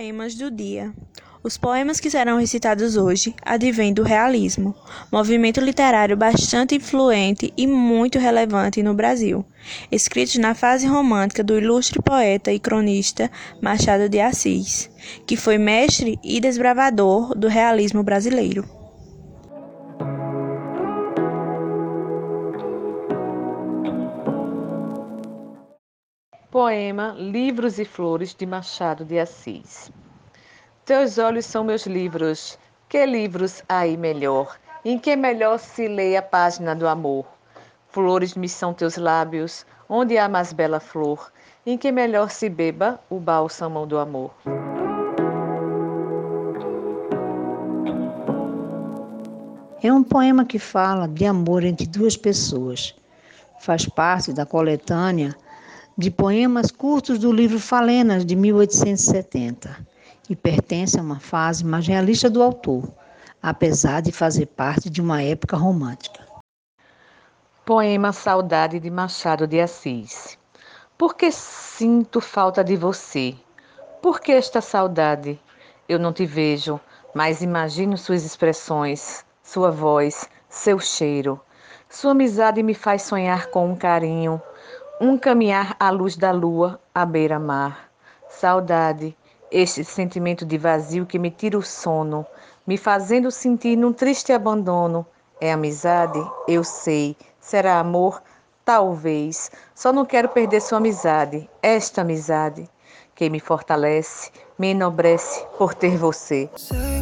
Poemas do dia. Os poemas que serão recitados hoje advêm do realismo, movimento literário bastante influente e muito relevante no Brasil, escritos na fase romântica do ilustre poeta e cronista Machado de Assis, que foi mestre e desbravador do realismo brasileiro. Poema Livros e Flores de Machado de Assis. Teus olhos são meus livros. Que livros aí melhor? Em que melhor se lê a página do amor? Flores me são teus lábios, onde há mais bela flor? Em que melhor se beba o bálsamo do amor? É um poema que fala de amor entre duas pessoas. Faz parte da coletânea de poemas curtos do livro Falenas, de 1870, e pertence a uma fase mais realista do autor, apesar de fazer parte de uma época romântica. Poema Saudade de Machado de Assis. Por que sinto falta de você? Por que esta saudade? Eu não te vejo, mas imagino suas expressões, sua voz, seu cheiro. Sua amizade me faz sonhar com um carinho, um caminhar à luz da lua, à beira-mar. Saudade, este sentimento de vazio que me tira o sono, me fazendo sentir num triste abandono. É amizade? Eu sei. Será amor? Talvez. Só não quero perder sua amizade, esta amizade, que me fortalece, me enobrece por ter você. Say